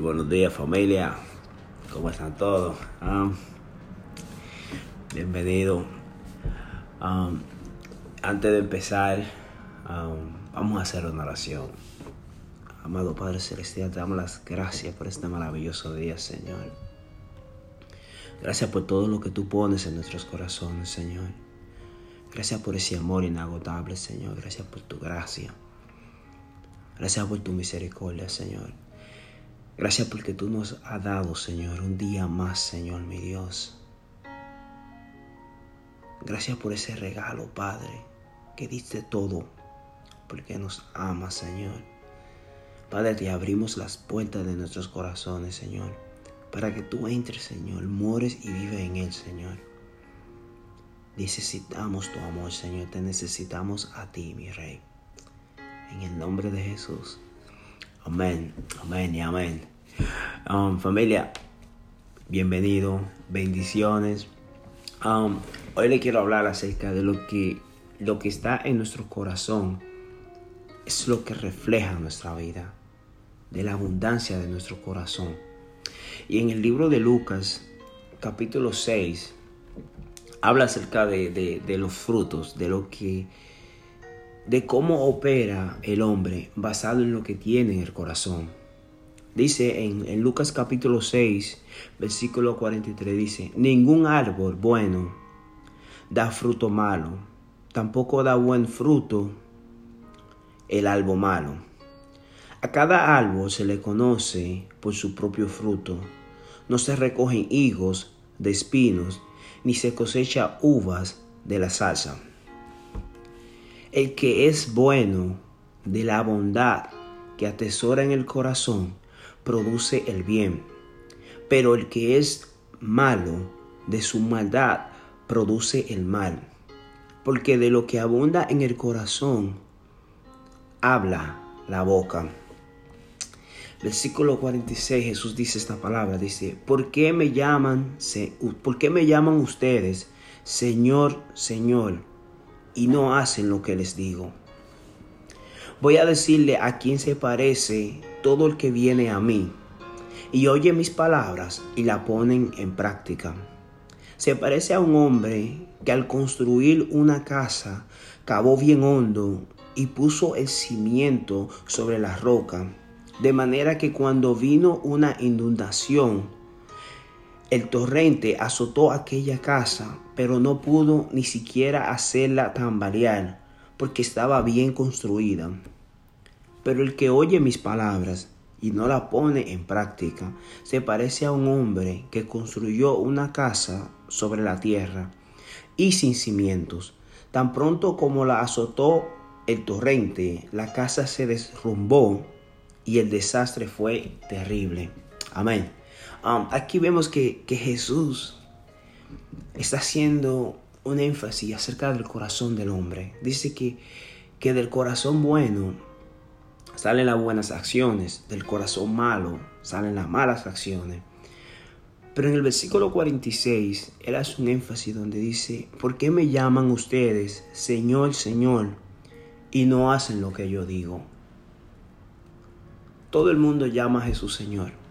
buenos días familia, ¿cómo están todos? Um, bienvenido. Um, antes de empezar, um, vamos a hacer una oración. Amado Padre Celestial, te damos las gracias por este maravilloso día, Señor. Gracias por todo lo que tú pones en nuestros corazones, Señor. Gracias por ese amor inagotable, Señor. Gracias por tu gracia. Gracias por tu misericordia, Señor. Gracias porque tú nos has dado, Señor, un día más, Señor, mi Dios. Gracias por ese regalo, Padre, que diste todo, porque nos amas, Señor. Padre, te abrimos las puertas de nuestros corazones, Señor, para que tú entres, Señor, mores y vives en él, Señor. Necesitamos tu amor, Señor, te necesitamos a ti, mi Rey. En el nombre de Jesús. Amén, amén y amén. Um, familia, bienvenido, bendiciones. Um, hoy le quiero hablar acerca de lo que, lo que está en nuestro corazón. Es lo que refleja nuestra vida, de la abundancia de nuestro corazón. Y en el libro de Lucas, capítulo 6, habla acerca de, de, de los frutos, de lo que de cómo opera el hombre basado en lo que tiene en el corazón. Dice en, Lucas capítulo 6, versículo 43, dice, ningún árbol bueno da fruto malo, tampoco da buen fruto el árbol malo. A cada árbol se le conoce por su propio fruto. No se recogen higos de espinos, ni se cosecha uvas de la salsa. El que es bueno de la bondad que atesora en el corazón, produce el bien. Pero el que es malo de su maldad, produce el mal. Porque de lo que abunda en el corazón, habla la boca. Versículo 46 Jesús dice esta palabra, dice, ¿por qué me llaman, por qué me llaman ustedes Señor, Señor? Y no hacen lo que les digo. Voy a decirle a quien se parece todo el que viene a mí y oye mis palabras y la ponen en práctica. Se parece a un hombre que al construir una casa cavó bien hondo y puso el cimiento sobre la roca, de manera que cuando vino una inundación, el torrente azotó aquella casa, pero no pudo ni siquiera hacerla tambalear, porque estaba bien construida. Pero el que oye mis palabras y no la pone en práctica, se parece a un hombre que construyó una casa sobre la tierra y sin cimientos. Tan pronto como la azotó el torrente, la casa se derrumbó y el desastre fue terrible. Amén. Um, aquí vemos que, Jesús está haciendo un énfasis acerca del corazón del hombre. Dice que, que del corazón bueno salen las buenas acciones, del corazón malo salen las malas acciones. Pero en el versículo 46, él hace un énfasis donde dice, ¿por qué me llaman ustedes Señor, Señor y no hacen lo que yo digo? Todo el mundo llama a Jesús Señor.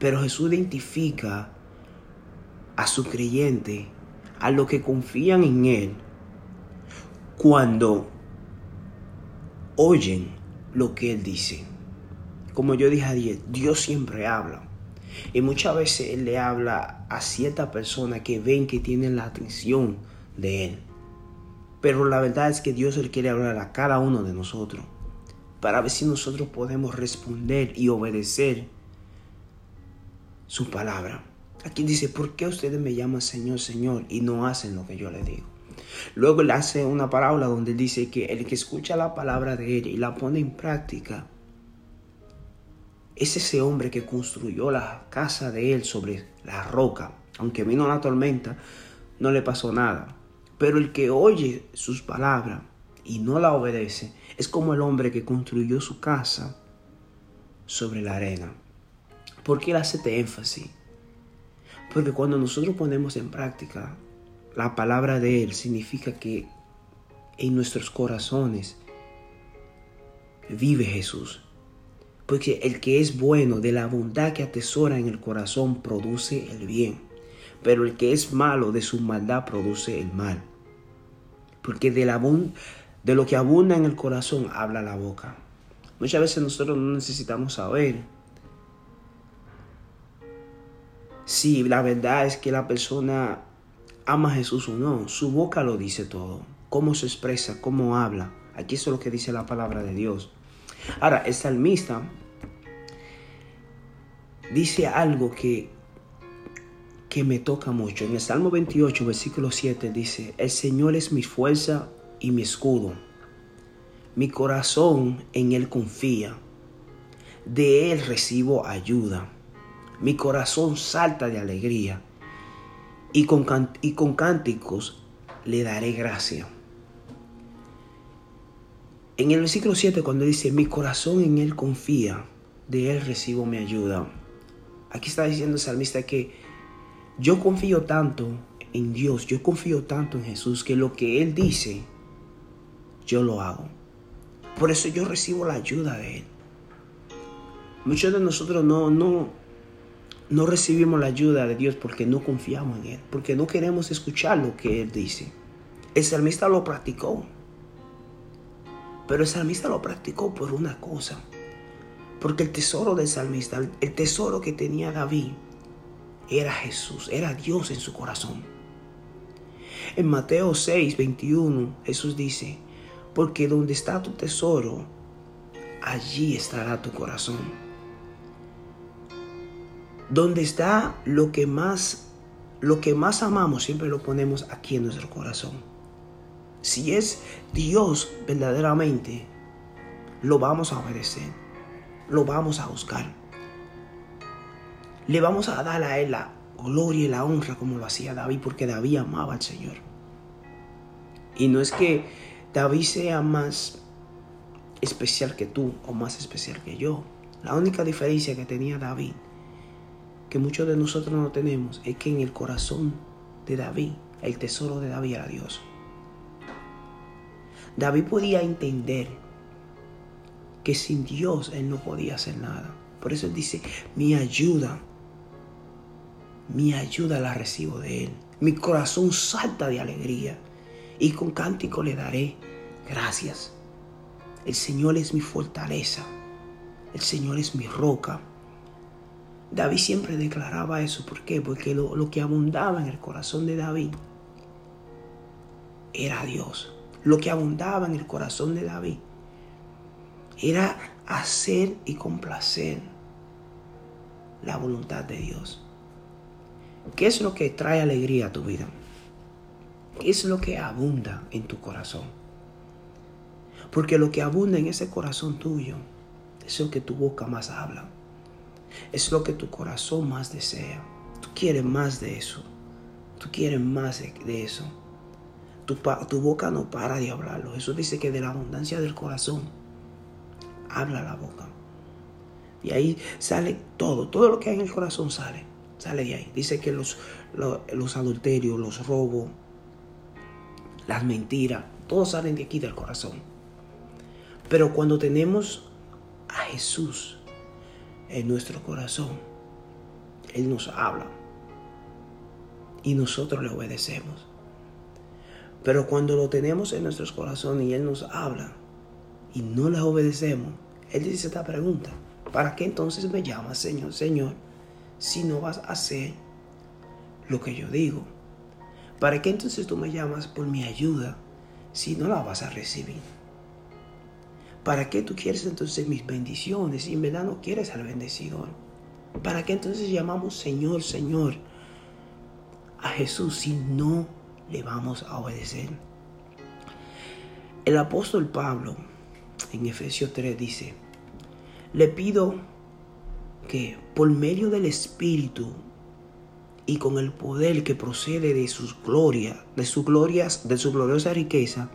Pero Jesús identifica a su creyente, a los que confían en Él, cuando oyen lo que Él dice. Como yo dije ayer, Dios siempre habla. Y muchas veces Él le habla a cierta persona que ven que tienen la atención de Él. Pero la verdad es que Dios Él quiere hablar a cada uno de nosotros para ver si nosotros podemos responder y obedecer su palabra. Aquí dice, ¿por qué ustedes me llaman Señor, Señor y no hacen lo que yo les digo? Luego le hace una parábola donde dice que el que escucha la palabra de ella y la pone en práctica, es ese hombre que construyó la casa de él sobre la roca. Aunque vino la tormenta, no le pasó nada. Pero el que oye sus palabras y no la obedece, es como el hombre que construyó su casa sobre la arena. ¿Por qué él hace este énfasis? Porque cuando nosotros ponemos en práctica la palabra de Él, significa que en nuestros corazones vive Jesús. Porque el que es bueno de la bondad que atesora en el corazón produce el bien. Pero el que es malo de su maldad produce el mal. Porque de, la, de lo que abunda en el corazón habla la boca. Muchas veces nosotros no necesitamos saber si la verdad es que la persona ama a Jesús o no. Su boca lo dice todo. Cómo se expresa, cómo habla. Aquí es lo que dice la palabra de Dios. Ahora, el salmista dice algo que, que me toca mucho. En el Salmo 28, versículo 7 dice, el Señor es mi fuerza y mi escudo. Mi corazón en Él confía. De Él recibo ayuda. Mi corazón salta de alegría. Y con, y con cánticos le daré gracia. En el versículo 7 cuando dice, mi corazón en Él confía, de Él recibo mi ayuda. Aquí está diciendo el salmista que yo confío tanto en Dios, yo confío tanto en Jesús, que lo que Él dice, yo lo hago. Por eso yo recibo la ayuda de Él. Muchos de nosotros no, no, no recibimos la ayuda de Dios porque no confiamos en Él, porque no queremos escuchar lo que Él dice. El salmista lo practicó. Pero el salmista lo practicó por una cosa. Porque el tesoro del salmista, el tesoro que tenía David, era Jesús, era Dios en su corazón. En Mateo 6, 21, Jesús dice, porque donde está tu tesoro, allí estará tu corazón. Donde está lo que más lo que más amamos siempre lo ponemos aquí en nuestro corazón. Si es Dios verdaderamente, lo vamos a obedecer, lo vamos a buscar. Le vamos a dar a Él la gloria y la honra como lo hacía David, porque David amaba al Señor. Y no es que David sea más especial que tú o más especial que yo. La única diferencia que tenía David, que muchos de nosotros no tenemos, es que en el corazón de David, el tesoro de David era Dios. David podía entender que sin Dios él no podía hacer nada. Por eso él dice, mi ayuda, mi ayuda la recibo de él. Mi corazón salta de alegría y con cántico le daré gracias. El Señor es mi fortaleza. El Señor es mi roca. David siempre declaraba eso. ¿Por qué? Porque lo, que abundaba en el corazón de David era Dios lo que abundaba en el corazón de David era hacer y complacer la voluntad de Dios. ¿Qué es lo que trae alegría a tu vida? ¿Qué es lo que abunda en tu corazón? Porque lo que abunda en ese corazón tuyo es lo que tu boca más habla. Es lo que tu corazón más desea. Tú quieres más de eso. Tú quieres más de, eso. Tu, boca no para de hablarlo. Jesús dice que de la abundancia del corazón habla la boca. Y ahí sale todo, todo lo que hay en el corazón sale, sale de ahí. Dice que los, los, adulterios, los robos, las mentiras, todos salen de aquí del corazón. Pero cuando tenemos a Jesús en nuestro corazón, Él nos habla y nosotros le obedecemos. Pero cuando lo tenemos en nuestros corazones y Él nos habla y no le obedecemos, Él dice esta pregunta, ¿para qué entonces me llamas Señor, Señor, si no vas a hacer lo que yo digo? ¿Para qué entonces tú me llamas por mi ayuda si no la vas a recibir? ¿Para qué tú quieres entonces mis bendiciones si en verdad no quieres al bendecidor? ¿Para qué entonces llamamos Señor, Señor a Jesús si no le vamos a obedecer. El apóstol Pablo en Efesios 3 dice, le pido que por medio del Espíritu y con el poder que procede de sus glorias, de sus glorias, de su gloriosa riqueza,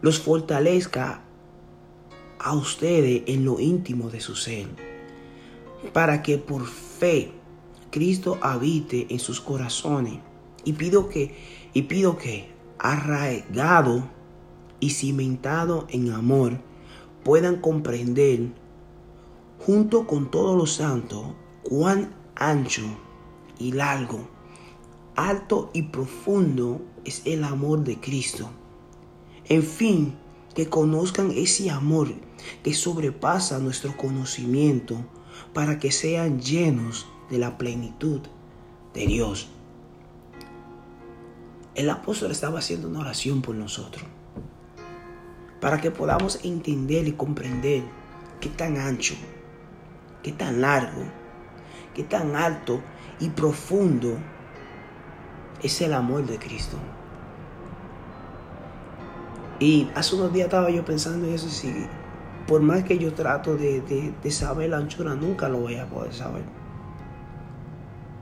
los fortalezca a ustedes en lo íntimo de su ser, para que por fe Cristo habite en sus corazones y pido que, y pido que, arraigado y cimentado en amor, puedan comprender junto con todos los santos, cuán ancho y largo, alto y profundo es el amor de Cristo. En fin, que conozcan ese amor que sobrepasa nuestro conocimiento para que sean llenos de la plenitud de Dios. El apóstol estaba haciendo una oración por nosotros, para que podamos entender y comprender qué tan ancho, qué tan largo, qué tan alto y profundo es el amor de Cristo. Y hace unos días estaba yo pensando en eso, si por más que yo trato de, saber la anchura, nunca lo voy a poder saber.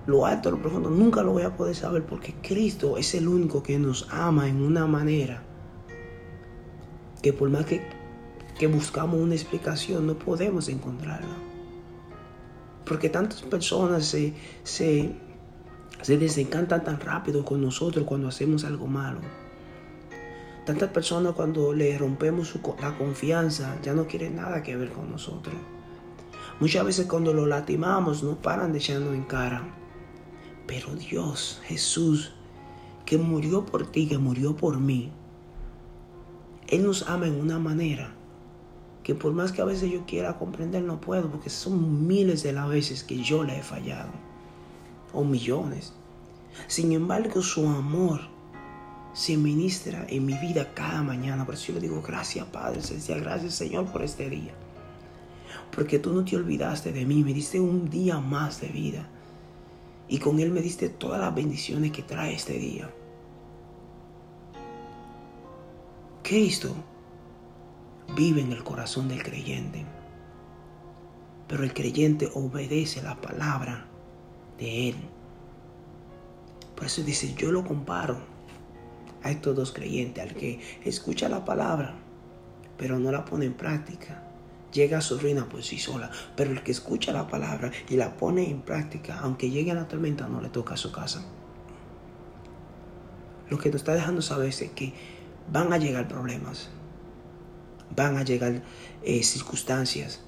Lo alto, lo profundo, nunca lo voy a poder saber porque Cristo es el único que nos ama en una manera que por más que, que buscamos una explicación, no podemos encontrarla. Porque tantas personas se, se, se desencantan tan rápido con nosotros cuando hacemos algo malo. Tantas personas cuando le rompemos la confianza ya no quieren nada que ver con nosotros. Muchas veces cuando lo latimamos no paran de echarnos en cara. Pero Dios, Jesús, que murió por ti, que murió por mí, Él nos ama en una manera que por más que a veces yo quiera comprender no puedo, porque son miles de las veces que yo le he fallado, o millones. Sin embargo, su amor se ministra en mi vida cada mañana. Por eso yo le digo gracias Padre Celestial, gracias Señor por este día. Porque tú no te olvidaste de mí, me diste un día más de vida. Y con Él me diste todas las bendiciones que trae este día. Cristo vive en el corazón del creyente. Pero el creyente obedece la palabra de Él. Por eso dice, yo lo comparo a estos dos creyentes, al que escucha la palabra, pero no la pone en práctica, llega a su ruina por sí sola. Pero el que escucha la palabra y la pone en práctica, aunque llegue a la tormenta, no le toca a su casa. Lo que nos está dejando saber es que van a llegar problemas, van a llegar eh, circunstancias,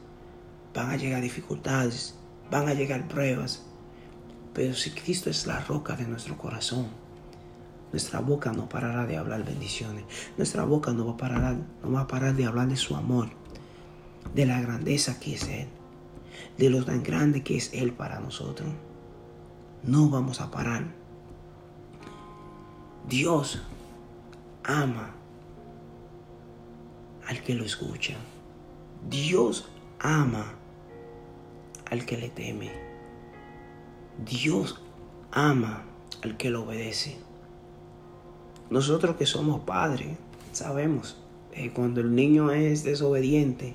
van a llegar dificultades, van a llegar pruebas. Pero si Cristo es la roca de nuestro corazón, nuestra boca no parará de hablar bendiciones. Nuestra boca no va a parar, no va a parar de hablar de su amor, de la grandeza que es Él, de lo tan grande que es Él para nosotros. No vamos a parar. Dios ama al que lo escucha. Dios ama al que le teme. Dios ama al que lo obedece. Nosotros que somos padres, sabemos, que cuando el niño es desobediente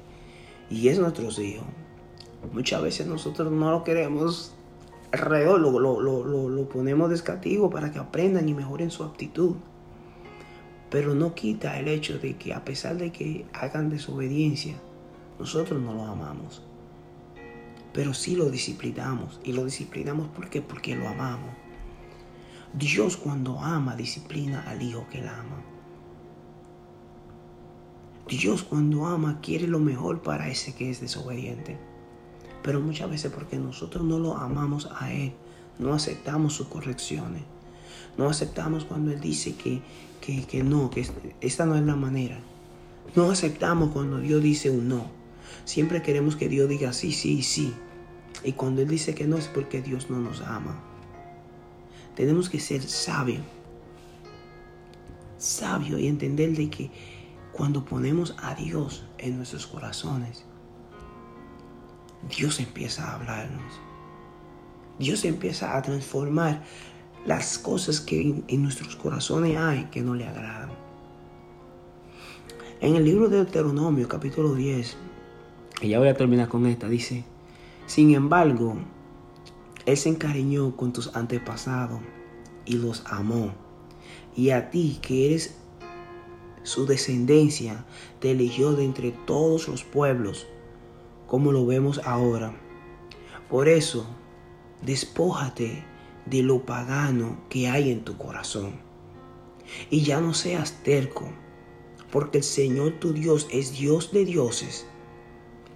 y es nuestro hijo, muchas veces nosotros no lo queremos alrededor, lo, lo, lo, ponemos de castigo para que aprendan y mejoren su actitud. Pero no quita el hecho de que a pesar de que hagan desobediencia, nosotros no lo amamos. Pero sí lo disciplinamos. Y lo disciplinamos ¿por porque lo amamos. Dios cuando ama disciplina al hijo que él ama. Dios cuando ama quiere lo mejor para ese que es desobediente. Pero muchas veces porque nosotros no lo amamos a Él, no aceptamos sus correcciones. No aceptamos cuando Él dice que, que, que no, que esta no es la manera. No aceptamos cuando Dios dice un no. Siempre queremos que Dios diga sí, sí, sí. Y cuando Él dice que no es porque Dios no nos ama. Tenemos que ser sabios. Sabio y entender de que cuando ponemos a Dios en nuestros corazones, Dios empieza a hablarnos. Dios empieza a transformar las cosas que en, nuestros corazones hay que no le agradan. En el libro de Deuteronomio, capítulo 10, y ya voy a terminar con esta, dice, sin embargo, él se encariñó con tus antepasados y los amó. Y a ti que eres su descendencia, te eligió de entre todos los pueblos, como lo vemos ahora. Por eso, despójate de lo pagano que hay en tu corazón. Y ya no seas terco, porque el Señor tu Dios es Dios de dioses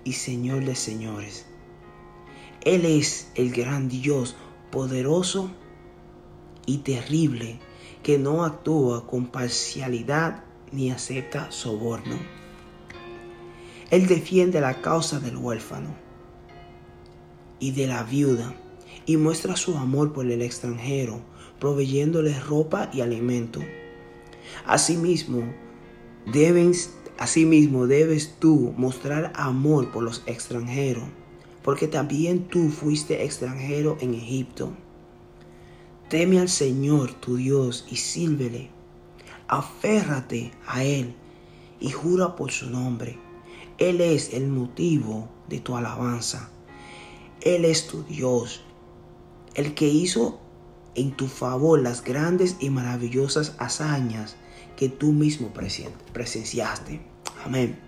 y Señor de señores. Él es el gran Dios, poderoso y terrible, que no actúa con parcialidad ni acepta soborno. Él defiende la causa del huérfano y de la viuda y muestra su amor por el extranjero, proveyéndole ropa y alimento. Asimismo, debes, asimismo debes tú mostrar amor por los extranjeros, porque también tú fuiste extranjero en Egipto. Teme al Señor tu Dios y sírvele. Aférrate a Él y jura por su nombre. Él es el motivo de tu alabanza. Él es tu Dios, el que hizo en tu favor las grandes y maravillosas hazañas que tú mismo presenciaste. Amén.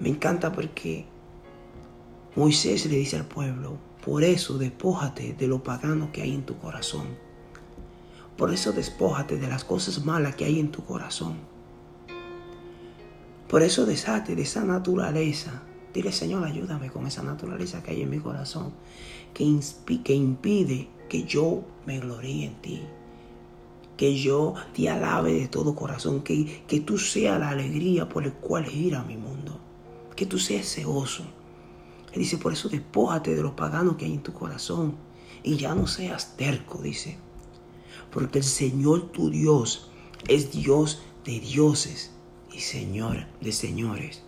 Me encanta porque Moisés le dice al pueblo, por eso despójate de lo pagano que hay en tu corazón. Por eso despójate de las cosas malas que hay en tu corazón. Por eso desate de esa naturaleza. Dile, Señor, ayúdame con esa naturaleza que hay en mi corazón, que, que impide que yo me gloríe en ti. Que yo te alabe de todo corazón. Que, que tú seas la alegría por la cual gira mi mundo. Que tú seas ese oso. Él dice, por eso despójate de los paganos que hay en tu corazón. Y ya no seas terco, dice. Porque el Señor tu Dios es Dios de dioses y Señor de señores.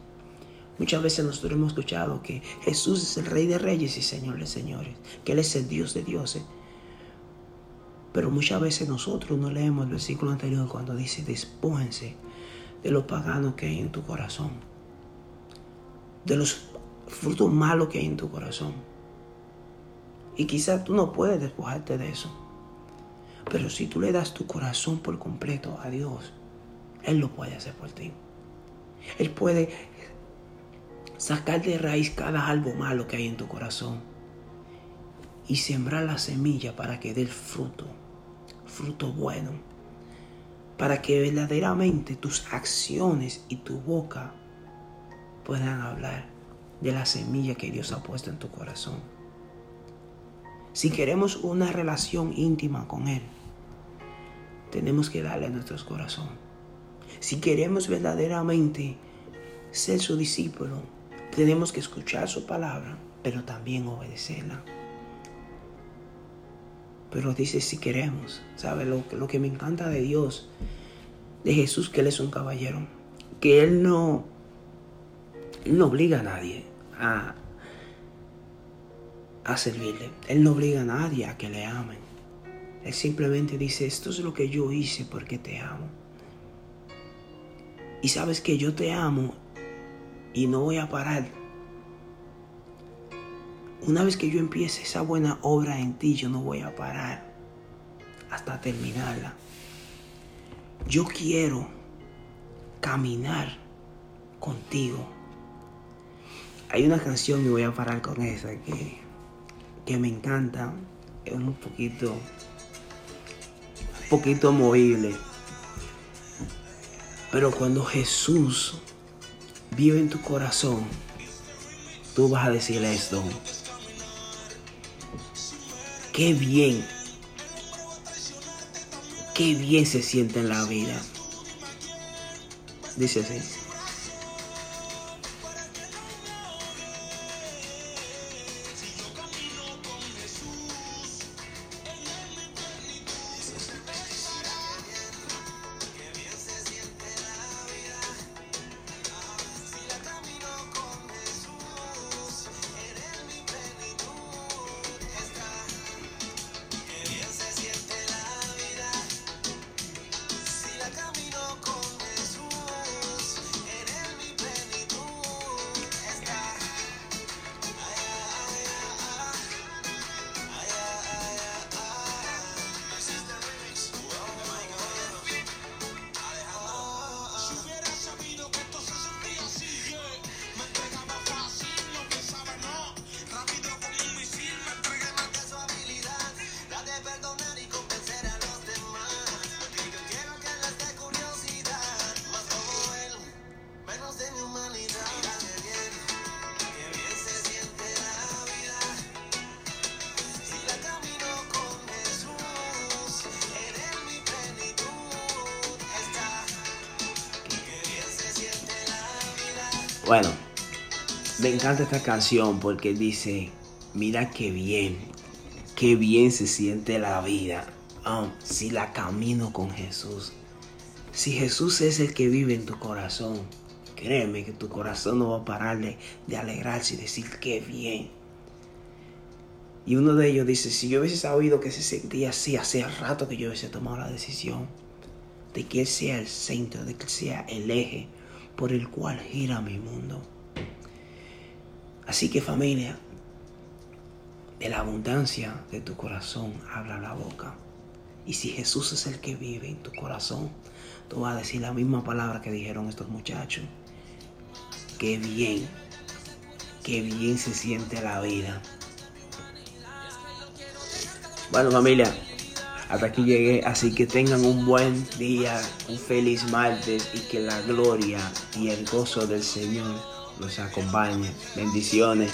Muchas veces nosotros hemos escuchado que Jesús es el Rey de Reyes y Señor de Señores, que Él es el Dios de dioses. Pero muchas veces nosotros no leemos el versículo anterior cuando dice, despójense de los paganos que hay en tu corazón, de los frutos malos que hay en tu corazón. Y quizás tú no puedes despojarte de eso. Pero si tú le das tu corazón por completo a Dios, Él lo puede hacer por ti. Él puede sacar de raíz cada algo malo que hay en tu corazón y sembrar la semilla para que dé fruto, fruto bueno, para que verdaderamente tus acciones y tu boca puedan hablar de la semilla que Dios ha puesto en tu corazón. Si queremos una relación íntima con Él, tenemos que darle a nuestro corazón. Si queremos verdaderamente ser su discípulo, tenemos que escuchar su palabra, pero también obedecerla. Pero dice si queremos, ¿sabe? Lo, lo que me encanta de Dios, de Jesús, que Él es un caballero, que Él no, él no obliga a nadie a, a servirle. Él no obliga a nadie a que le amen. Él simplemente dice, esto es lo que yo hice porque te amo. Y sabes que yo te amo y no voy a parar. Una vez que yo empiece esa buena obra en ti, yo no voy a parar hasta terminarla. Yo quiero caminar contigo. Hay una canción y voy a parar con esa que, que me encanta. Es un poquito, un poquito movible. Pero cuando Jesús vive en tu corazón, tú vas a decirle esto. Qué bien, qué bien se siente en la vida. Dice así. Bueno, me encanta esta canción porque dice, mira qué bien, qué bien se siente la vida um, si la camino con Jesús. Si Jesús es el que vive en tu corazón, créeme que tu corazón no va a parar de, de alegrarse y decir qué bien. Y uno de ellos dice, si yo hubiese sabido que se sentía así, hace rato que yo hubiese tomado la decisión de que Él sea el centro, de que Él sea el eje por el cual gira mi mundo. Así que familia, de la abundancia de tu corazón habla la boca. Y si Jesús es el que vive en tu corazón, tú vas a decir la misma palabra que dijeron estos muchachos. Qué bien, qué bien se siente la vida. Bueno familia, hasta aquí llegué, así que tengan un buen día, un feliz martes y que la gloria y el gozo del Señor los acompañe. Bendiciones.